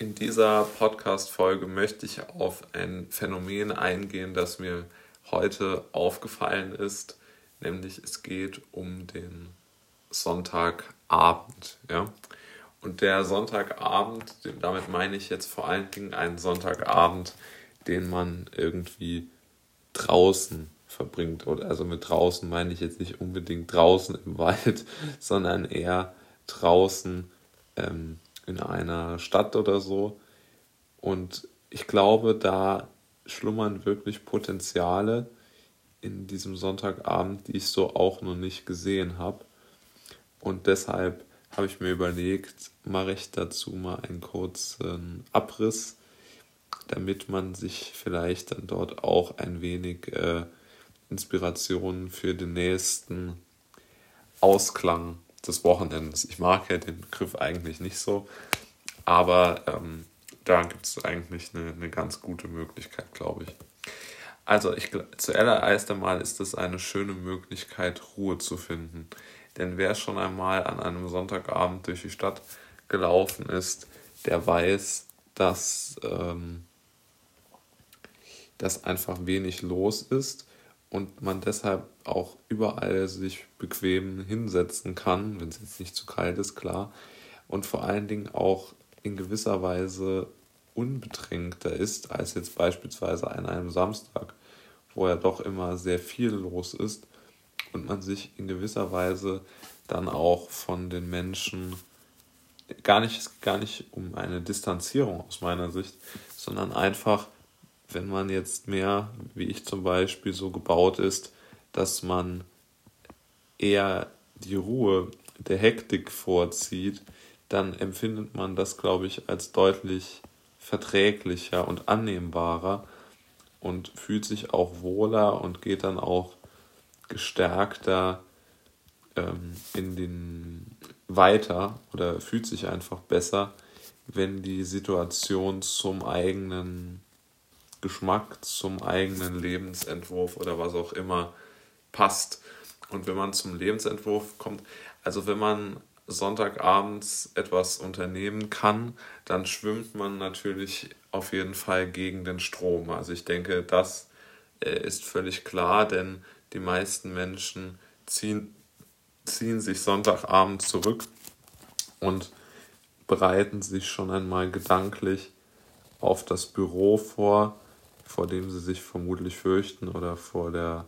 In dieser Podcast-Folge möchte ich auf ein Phänomen eingehen, das mir heute aufgefallen ist, nämlich es geht um den Sonntagabend. Ja? Und der Sonntagabend, damit meine ich jetzt vor allen Dingen einen Sonntagabend, den man irgendwie draußen verbringt. Oder also mit draußen meine ich jetzt nicht unbedingt draußen im Wald, sondern eher draußen ähm, in einer Stadt oder so. Und ich glaube, da schlummern wirklich Potenziale in diesem Sonntagabend, die ich so auch noch nicht gesehen habe. Und deshalb habe ich mir überlegt, mache ich dazu mal einen kurzen Abriss, damit man sich vielleicht dann dort auch ein wenig äh, Inspiration für den nächsten Ausklang des Wochenendes. Ich mag ja den Begriff eigentlich nicht so, aber ähm, da gibt es eigentlich eine, eine ganz gute Möglichkeit, glaube ich. Also ich, zuallererst einmal ist es eine schöne Möglichkeit, Ruhe zu finden. Denn wer schon einmal an einem Sonntagabend durch die Stadt gelaufen ist, der weiß, dass, ähm, dass einfach wenig los ist und man deshalb auch überall sich bequem hinsetzen kann, wenn es jetzt nicht zu kalt ist, klar. Und vor allen Dingen auch in gewisser Weise unbedrängter ist als jetzt beispielsweise an einem Samstag, wo ja doch immer sehr viel los ist und man sich in gewisser Weise dann auch von den Menschen gar nicht, gar nicht um eine Distanzierung aus meiner Sicht, sondern einfach wenn man jetzt mehr, wie ich zum Beispiel, so gebaut ist, dass man eher die Ruhe der Hektik vorzieht, dann empfindet man das, glaube ich, als deutlich verträglicher und annehmbarer und fühlt sich auch wohler und geht dann auch gestärkter ähm, in den weiter oder fühlt sich einfach besser, wenn die Situation zum eigenen Geschmack zum eigenen Lebensentwurf oder was auch immer passt. Und wenn man zum Lebensentwurf kommt, also wenn man Sonntagabends etwas unternehmen kann, dann schwimmt man natürlich auf jeden Fall gegen den Strom. Also ich denke, das äh, ist völlig klar, denn die meisten Menschen ziehen, ziehen sich Sonntagabend zurück und bereiten sich schon einmal gedanklich auf das Büro vor, vor dem sie sich vermutlich fürchten oder vor der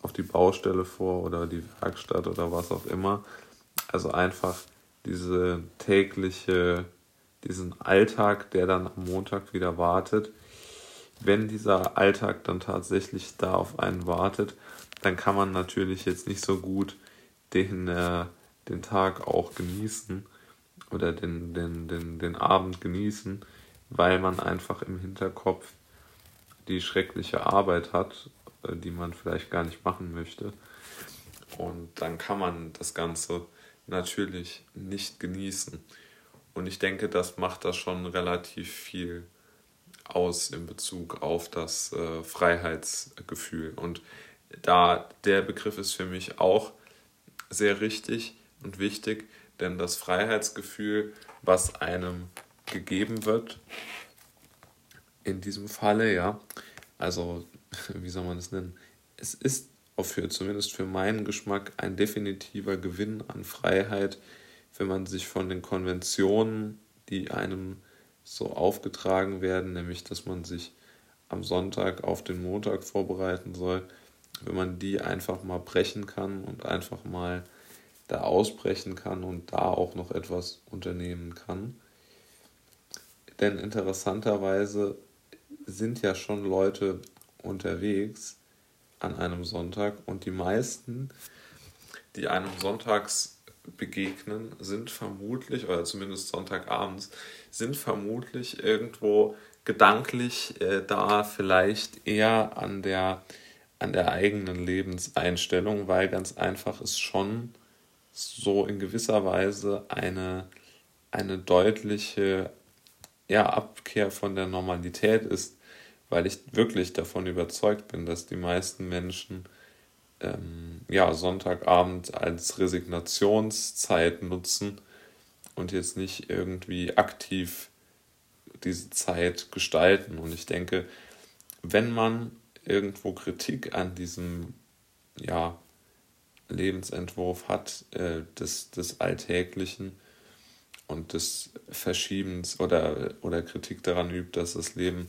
auf die Baustelle vor oder die Werkstatt oder was auch immer. Also einfach diese tägliche, diesen Alltag, der dann am Montag wieder wartet. Wenn dieser Alltag dann tatsächlich da auf einen wartet, dann kann man natürlich jetzt nicht so gut den, äh, den Tag auch genießen oder den, den, den, den Abend genießen, weil man einfach im Hinterkopf die schreckliche Arbeit hat, äh, die man vielleicht gar nicht machen möchte. Und dann kann man das Ganze natürlich nicht genießen. Und ich denke, das macht da schon relativ viel aus in Bezug auf das äh, Freiheitsgefühl. Und da der Begriff ist für mich auch sehr richtig und wichtig, denn das Freiheitsgefühl, was einem gegeben wird, in diesem Falle, ja. Also, wie soll man es nennen? Es ist für, zumindest für meinen Geschmack, ein definitiver Gewinn an Freiheit, wenn man sich von den Konventionen, die einem so aufgetragen werden, nämlich dass man sich am Sonntag auf den Montag vorbereiten soll, wenn man die einfach mal brechen kann und einfach mal da ausbrechen kann und da auch noch etwas unternehmen kann. Denn interessanterweise sind ja schon Leute unterwegs an einem Sonntag und die meisten, die einem sonntags begegnen, sind vermutlich, oder zumindest Sonntagabends, sind vermutlich irgendwo gedanklich äh, da vielleicht eher an der, an der eigenen Lebenseinstellung, weil ganz einfach es schon so in gewisser Weise eine, eine deutliche ja, Abkehr von der Normalität ist, weil ich wirklich davon überzeugt bin, dass die meisten Menschen ähm, ja, Sonntagabend als Resignationszeit nutzen und jetzt nicht irgendwie aktiv diese Zeit gestalten. Und ich denke, wenn man irgendwo Kritik an diesem ja, Lebensentwurf hat, äh, des, des Alltäglichen und des Verschiebens oder, oder Kritik daran übt, dass das Leben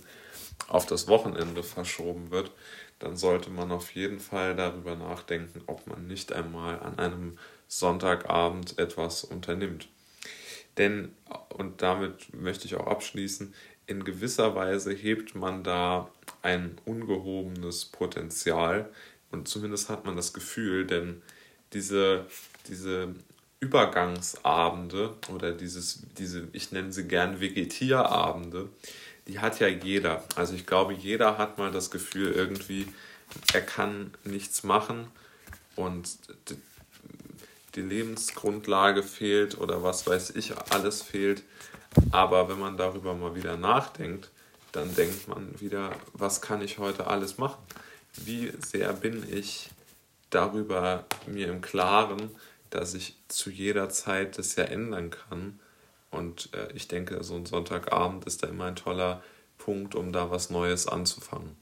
auf das Wochenende verschoben wird, dann sollte man auf jeden Fall darüber nachdenken, ob man nicht einmal an einem Sonntagabend etwas unternimmt. Denn, und damit möchte ich auch abschließen, in gewisser Weise hebt man da ein ungehobenes Potenzial und zumindest hat man das Gefühl, denn diese, diese Übergangsabende oder dieses, diese, ich nenne sie gern Vegetierabende, die hat ja jeder. Also ich glaube, jeder hat mal das Gefühl irgendwie, er kann nichts machen und die Lebensgrundlage fehlt oder was weiß ich, alles fehlt. Aber wenn man darüber mal wieder nachdenkt, dann denkt man wieder, was kann ich heute alles machen? Wie sehr bin ich darüber mir im Klaren, dass ich zu jeder Zeit das ja ändern kann. Und äh, ich denke, so ein Sonntagabend ist da immer ein toller Punkt, um da was Neues anzufangen.